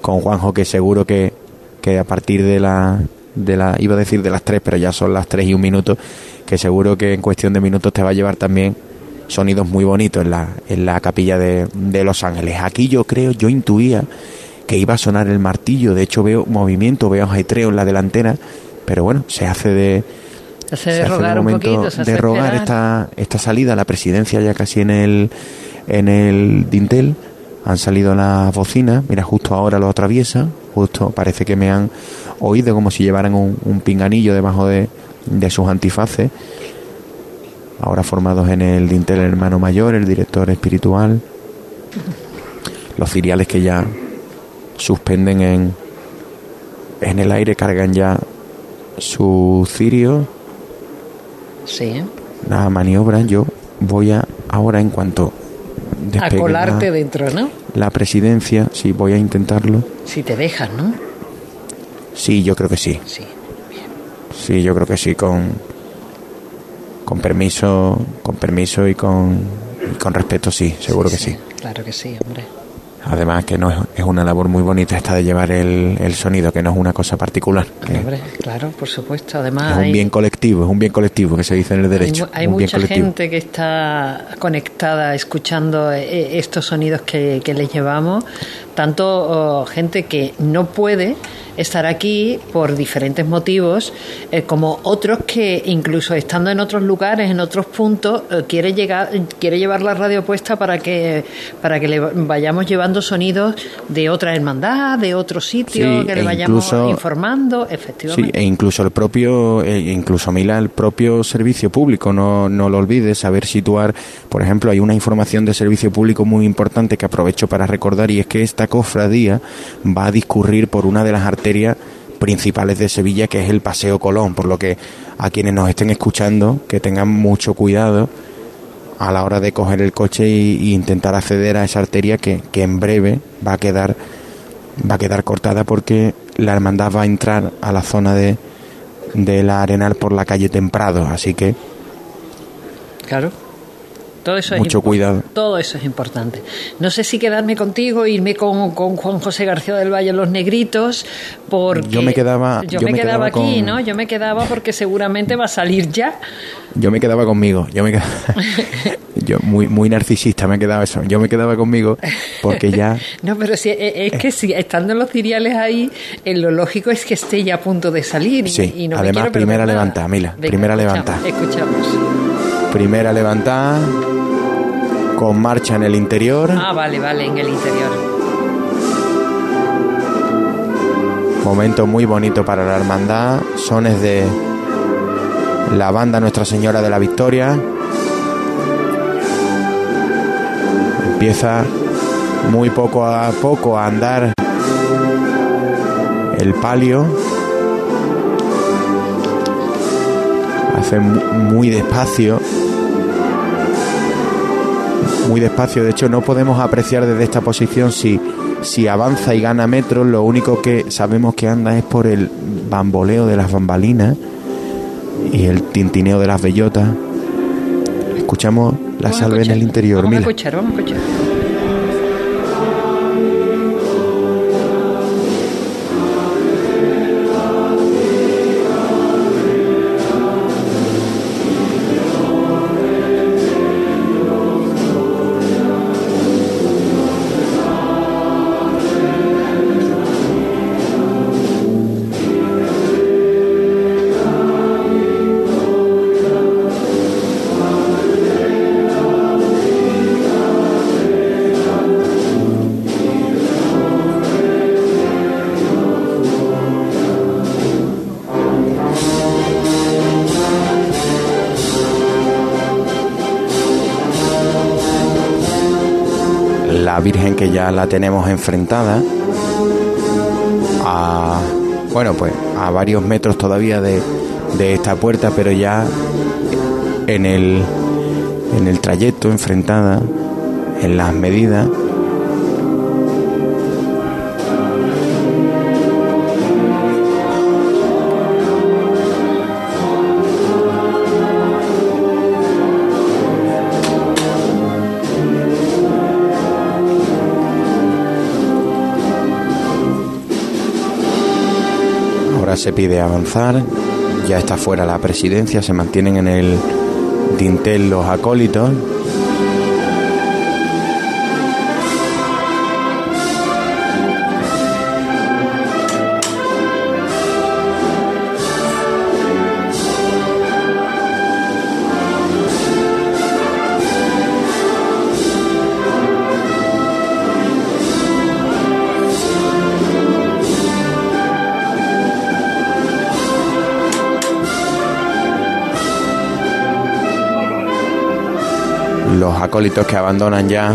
con Juanjo que seguro que, que a partir de la de la iba a decir de las tres pero ya son las tres y un minuto que seguro que en cuestión de minutos te va a llevar también sonidos muy bonitos en la en la capilla de, de Los Ángeles. Aquí yo creo yo intuía que iba a sonar el martillo. De hecho, veo movimiento, veo ajetreo en la delantera, pero bueno, se hace de. Se hace de se hace rogar un momento poquito, se hace de rogar esta, esta salida, la presidencia ya casi en el, en el dintel. Han salido las bocinas, mira, justo ahora lo atraviesa, justo parece que me han oído como si llevaran un, un pinganillo debajo de, de sus antifaces. Ahora formados en el dintel el hermano mayor, el director espiritual, los ciriales que ya suspenden en, en el aire, cargan ya su cirio, Sí. la maniobra. Yo voy a ahora en cuanto A colarte la, dentro, ¿no? la presidencia, sí, voy a intentarlo. Si te dejan, ¿no? Sí, yo creo que sí. Sí. Sí, yo creo que sí, con, con permiso, con permiso y con, y con respeto, sí, seguro que sí. Claro que sí, hombre. Además que no es, es una labor muy bonita esta de llevar el, el sonido, que no es una cosa particular. Hombre, claro, por supuesto. Además, es un hay- bien colectivo, es un bien colectivo que se dice en el derecho. hay mucha gente que está conectada escuchando eh, estos sonidos que, que les llevamos, tanto oh, gente que no puede estar aquí por diferentes motivos, eh, como otros que incluso estando en otros lugares, en otros puntos, eh, quiere llegar, quiere llevar la radio puesta para que para que le vayamos llevando sonidos de otra hermandad, de otro sitio, Sí, que le e vayamos incluso- informando, Sí, efectivamente. e incluso el propio, e incluso Mila, el propio servicio público, no, no lo olvides, saber situar, por ejemplo, hay una información de servicio público muy importante que aprovecho para recordar y es que esta cofradía va a discurrir por una de las arterias principales de Sevilla, que es el Paseo Colón, por lo que a quienes nos estén escuchando, que tengan mucho cuidado a la hora de coger el coche y, intentar acceder a esa arteria que, que en breve va a quedar va a quedar cortada porque la hermandad va a entrar a la zona de, de la Arenal por la calle Temprado, así que Claro. Todo eso es mucho cuidado. Todo eso es importante. No sé si quedarme contigo, irme con, con Juan José García del Valle Los Negritos, porque Yo me quedaba- yo yo me quedaba quedaba aquí, con- ¿no? Yo me quedaba porque seguramente va a salir ya. Yo me quedaba conmigo, yo me quedaba, yo muy muy narcisista me quedaba eso, yo me quedaba conmigo porque ya No, pero si, eh, es que si estando los ciriales ahí, eh, lo lógico es que esté ya a punto de salir. y- sí, y no me además primera levantada, Mila, Venga, primera levantada, Escuchamos. primera levantada con marcha en el interior, Ah, vale, vale, en el interior. momento muy bonito para la hermandad, sones de la banda Nuestra Señora de la Victoria. Empieza muy poco a poco a andar el palio. hace muy despacio. Muy despacio, de hecho no podemos apreciar desde esta posición si, si avanza y gana metros, lo único que sabemos que anda es por el bamboleo de las bambalinas y el tintineo de las bellotas. Escuchamos la salve en el interior. Vamos a escuchar, vamos a escuchar. La tenemos enfrentada a bueno pues a varios metros todavía de, de esta puerta pero ya en el en el trayecto enfrentada en las medidas se pide avanzar, ya está fuera la presidencia, se mantienen en el dintel los acólitos. Acólitos que abandonan ya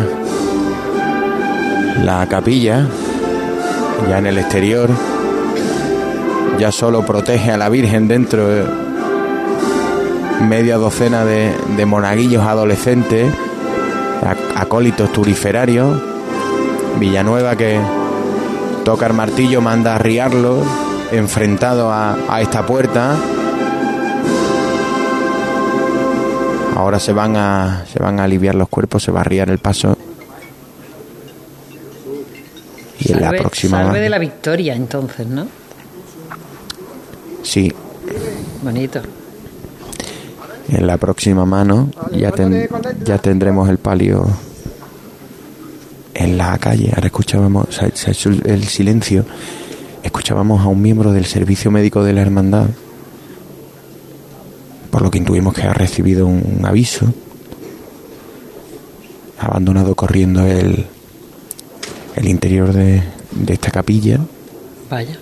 la capilla, ya en el exterior, ya solo protege a la Virgen dentro de media docena de, monaguillos adolescentes, acólitos turiferarios, Villanueva que toca el martillo, manda a riarlo, enfrentado a esta puerta. Ahora se van a se van a aliviar los cuerpos, se va a arriar el paso. Y en la próxima salve de la victoria, entonces, ¿no? sí, Bonito. en la próxima mano ya ten- ya tendremos el palio en la calle. Ahora escuchábamos, se ha- hecho el silencio. Escuchábamos a un miembro del servicio médico de la hermandad, por lo que intuimos que ha recibido un aviso. Ha abandonado corriendo el, el interior de, de esta capilla. Vaya.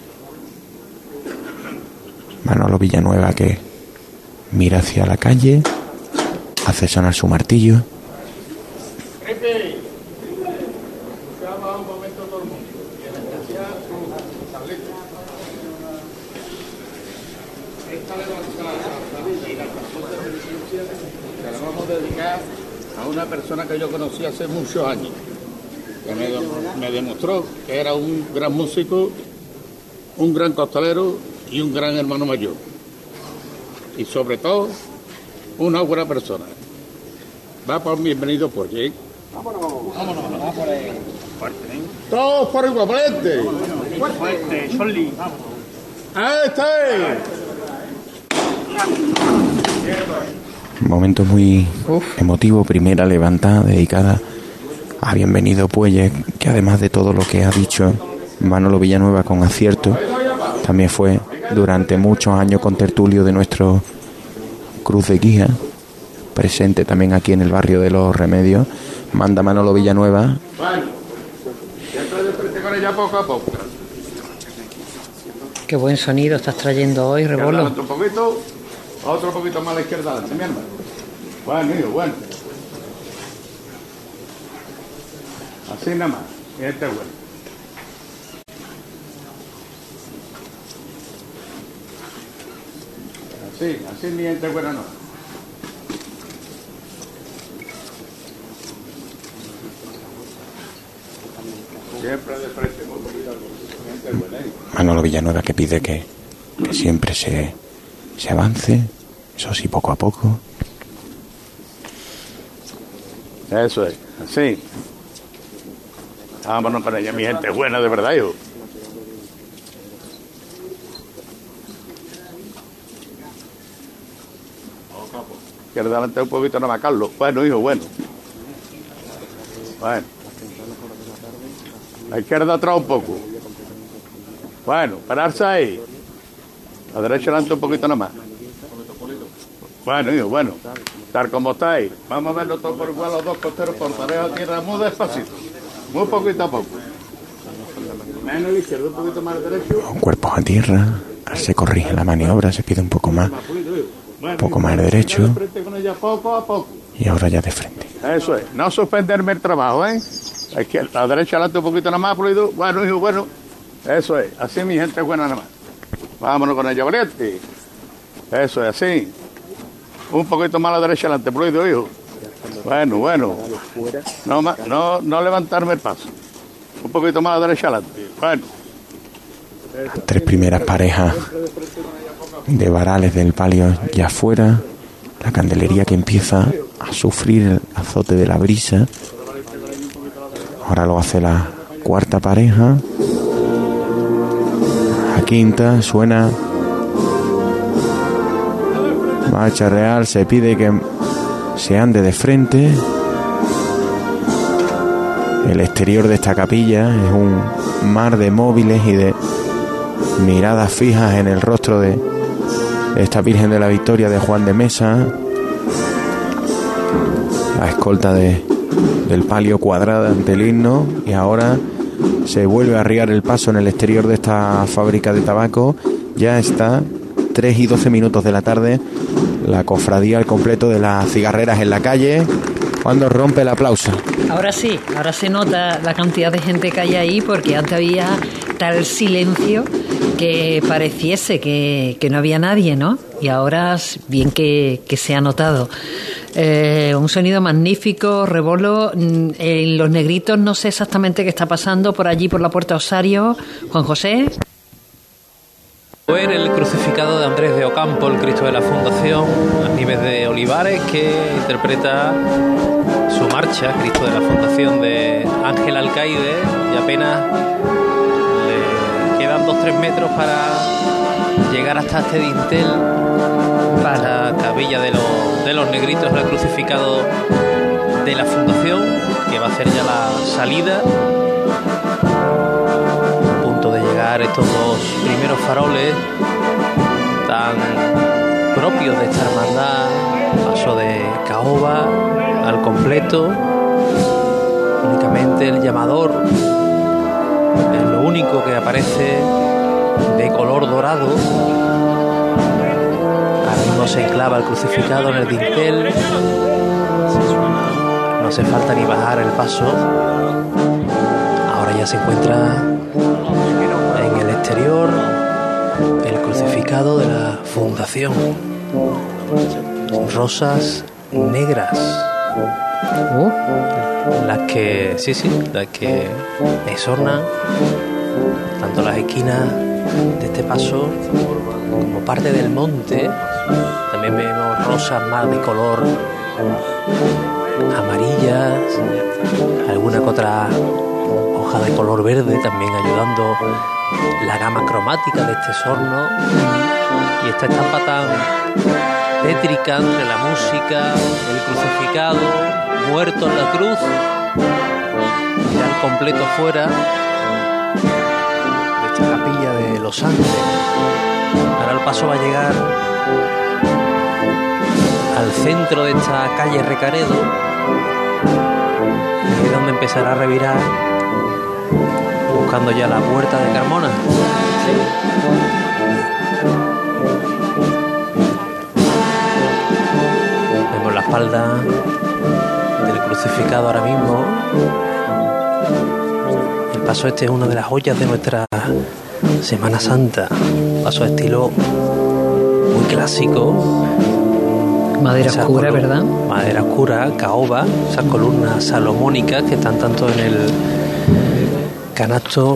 Manolo Villanueva que mira hacia la calle, hace sonar su martillo. Se la vamos a dedicar a una persona que yo conocí hace muchos años, que me, me demostró que era un gran músico, un gran costalero y un gran hermano mayor. Y sobre todo, una buena persona. Va por bienvenido por Jake. Vámonos, vámonos, vamos por ahí. Todos por igual, frente. Fuerte, Solly, vamos. ¡Ahí está! Momento muy emotivo, primera levantada dedicada a Bienvenido Puelles, que además de todo lo que ha dicho Manolo Villanueva con acierto, también fue durante muchos años con tertulio de nuestro Cruz de Guía, presente también aquí en el barrio de los Remedios. Manda Manolo Villanueva. Qué buen sonido estás trayendo hoy, Rebolo. Otro poquito, más a la izquierda, adelante, mi hermano. Bueno. Así nada más. Este es bueno. Así, así mi gente buena no. Siempre de frente, muy. Manolo Villanueva que pide que, que siempre se, se avance, eso sí, poco a poco. Eso es, así. Vámonos con ella, mi gente buena, de verdad, hijo. Quiero adelantar un poquito nada más, Carlos. Bueno, hijo, bueno. Bueno. La izquierda atrás un poco. Bueno, pararse ahí. La derecha adelante un poquito nada más. Bueno, hijo, bueno. Tal como está ahí. Vamos a verlo todo por igual, los dos costeros por pareja tierra muy despacito. Muy poquito a poco. Menos la izquierda, un poquito más derecho. Con cuerpos a tierra, se corrige la maniobra, se pide un poco más, un poco más derecho a y ahora ya de frente. Eso es, no suspenderme el trabajo, ¿eh? La, izquierda, la derecha adelante un poquito nada más, fluido. Bueno, hijo, bueno. Eso es, así mi gente es buena nada más. Vámonos con ella, valiente. Eso es, así. Un poquito más a la derecha adelante, fluido, hijo. Bueno, bueno. No, no, no levantarme el paso. Un poquito más a la derecha adelante. Bueno. Tres primeras parejas de varales del palio ya afuera, la candelería que empieza a sufrir el azote de la brisa. Ahora lo hace la cuarta pareja. Quinta suena. Marcha real, se pide que se ande de frente. El exterior de esta capilla es un mar de móviles y de miradas fijas en el rostro de esta Virgen de la Victoria de Juan de Mesa. La escolta de, del palio cuadrada ante el himno y ahora se vuelve a arriar el paso en el exterior de esta fábrica de tabaco. Ya está 3 y 12 minutos de la tarde la cofradía al completo de las cigarreras en la calle cuando rompe el aplauso. Ahora sí, ahora se nota la cantidad de gente que hay ahí porque antes había tal silencio que pareciese que, que no había nadie, ¿no? Y ahora bien que, que se ha notado. Eh, un sonido magnífico, rebolo. Mm, En los negritos no sé exactamente qué está pasando por allí, por la Puerta Osario. Juan José. Ver el crucificado de Andrés de Ocampo, el Cristo de la Fundación, Aníbal de Olivares, que interpreta su marcha, Cristo de la Fundación de Ángel Alcaide, y apenas le quedan 2-3 metros para llegar hasta este dintel, para la cabilla de los, de los negritos crucificado de la Fundación, que va a hacer ya la salida. A punto de llegar estos dos primeros faroles tan propios de esta hermandad, paso de caoba al completo, únicamente el llamador es lo único que aparece de color dorado. Ahora mismo se enclava el crucificado en el dintel. No hace falta ni bajar el paso. Ahora ya se encuentra en el exterior el crucificado de la fundación. Rosas negras. Las que, sí, sí, las que exornan tanto las esquinas de este paso como parte del monte. También vemos rosas más de color amarillas, alguna que otra hoja de color verde también ayudando la gama cromática de este sorno y esta estampa tan tétrica entre la música, el crucificado, muerto en la cruz, ya completo fuera los Ángeles. Ahora el paso va a llegar al centro de esta calle Recaredo y es donde empezará a revirar buscando ya la puerta de Carmona. Vemos la espalda del crucificado ahora mismo. El paso este es una de las joyas de nuestra Semana Santa. Paso estilo muy clásico. Madera oscura, ¿verdad? Madera oscura, caoba, esas columnas salomónicas que están tanto en el canasto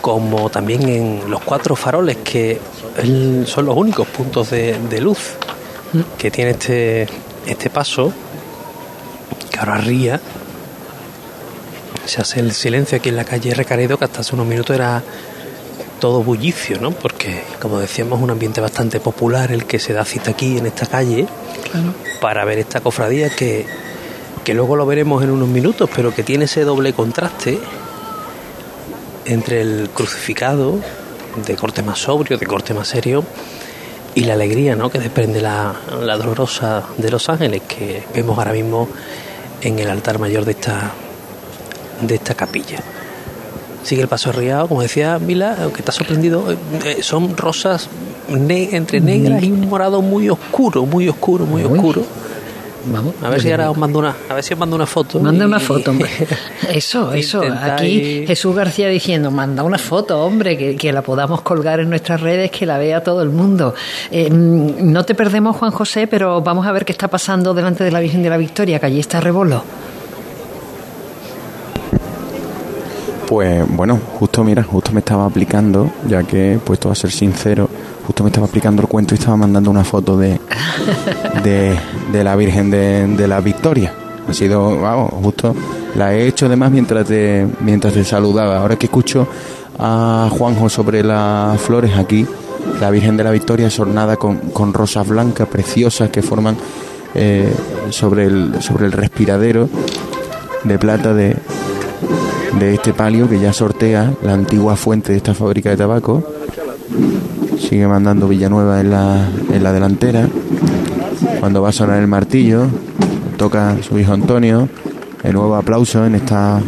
como también en los cuatro faroles que son los únicos puntos de, de luz que tiene este, este paso que ahora ría se hace el silencio aquí en la calle Recaredo que hasta hace unos minutos era todo bullicio, ¿no? Porque, como decíamos, es un ambiente bastante popular el que se da cita aquí en esta calle para ver esta cofradía que, que luego lo veremos en unos minutos, pero que tiene ese doble contraste entre el crucificado de corte más sobrio, de corte más serio, y la alegría ¿no? que desprende la, la dolorosa de los ángeles que vemos ahora mismo en el altar mayor de esta, de esta capilla. Sigue el paso arriado, como decía Mila, aunque está sorprendido, eh, eh, son rosas entre negras y un morado muy oscuro, muy oscuro, muy oscuro. Vamos, a ver si ahora os mando una, a ver si os mando una foto. Manda una foto, hombre. Eso, eso. Aquí Jesús García diciendo, manda una foto, hombre, que, que, la podamos colgar en nuestras redes, que la vea todo el mundo. Eh, no te perdemos, Juan José, pero vamos a ver qué está pasando delante de la Virgen de la Victoria, que allí está Rebolo. Pues bueno, justo mira, justo me estaba aplicando, ya que puesto a ser sincero, justo me estaba aplicando el cuento y estaba mandando una foto de, de, la Virgen de, de, la Victoria. Ha sido, vamos, justo la he hecho además mientras te, mientras te saludaba. Ahora que escucho a Juanjo sobre las flores aquí, la Virgen de la Victoria es ornada con, con rosas blancas preciosas que forman eh, sobre, el, sobre el respiradero de plata de, de este palio que ya sortea la antigua fuente de esta fábrica de tabaco. Sigue mandando Villanueva en la, en la delantera. Cuando va a sonar el martillo, toca su hijo Antonio. El nuevo aplauso en esta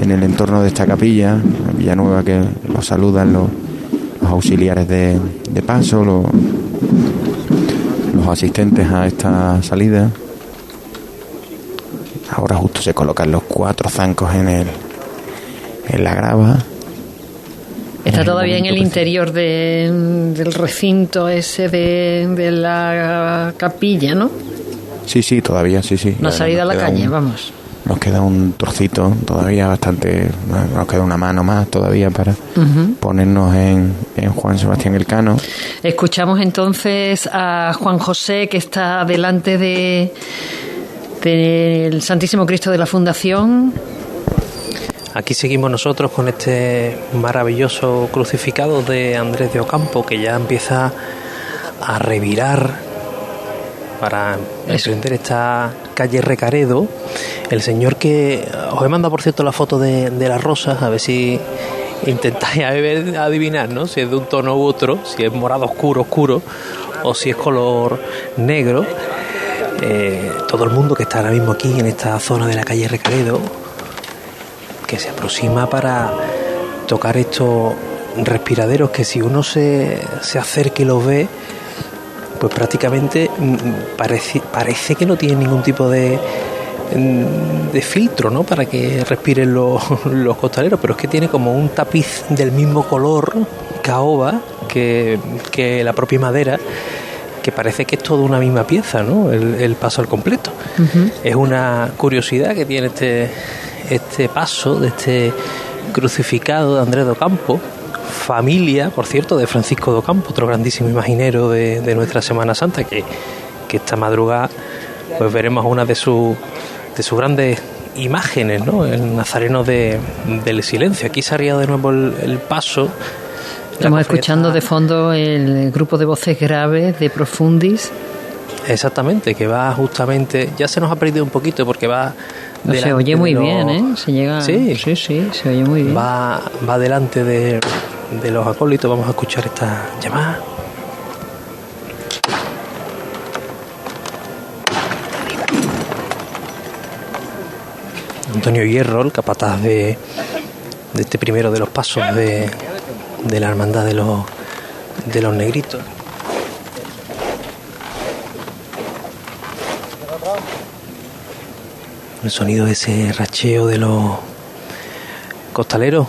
en el entorno de esta capilla. Villanueva que los saludan los, los auxiliares de, de paso, los, los asistentes a esta salida. Ahora justo se colocan los cuatro zancos en el en la grava. Está todavía en el interior de, del recinto ese de, de, la capilla, ¿no? Sí, sí, todavía, sí, sí. No ha salido a la calle, un, vamos. Nos queda un trocito todavía bastante, nos queda una mano más todavía para uh -huh. ponernos en, en Juan Sebastián Elcano. Escuchamos entonces a Juan José que está delante de del Santísimo Cristo de la Fundación. Aquí seguimos nosotros con este maravilloso crucificado de Andrés de Ocampo que ya empieza a revirar para emprender esta calle Recaredo. El señor que os he mandado, por cierto, la foto de, de las rosas, a ver si intentáis adivinar, ¿no? Si es de un tono u otro, si es morado oscuro, oscuro, o si es color negro. Eh, todo el mundo que está ahora mismo aquí en esta zona de la calle Recaredo, que se aproxima para tocar estos respiraderos que si uno se, se acerca y los ve, pues prácticamente parece, parece que no tienen ningún tipo de, de filtro ¿no? para que respiren los, los costaleros, pero es que tiene como un tapiz del mismo color caoba que, que la propia madera que parece que es toda una misma pieza, ¿no? El, el paso al completo. Uh -huh. Es una curiosidad que tiene este, este paso de este crucificado de Andrés Docampo, familia, por cierto, de Francisco Docampo, otro grandísimo imaginero de, de nuestra Semana Santa, que, que, esta madrugada pues veremos una de, su, de sus grandes imágenes, ¿no? El nazareno de, del silencio. Aquí se ha de nuevo el, el paso Estamos escuchando de fondo el grupo de voces graves de Profundis. Exactamente, que va justamente. Ya se nos ha perdido un poquito porque va. No, se oye muy los... bien, ¿eh? Se llega. Sí, sí, sí, se oye muy bien. Va, va delante de, de los acólitos. Vamos a escuchar esta llamada. Antonio Hierro, el capataz de, de este primero de los pasos de, de la hermandad de los, de los negritos. El sonido de ese racheo de los costaleros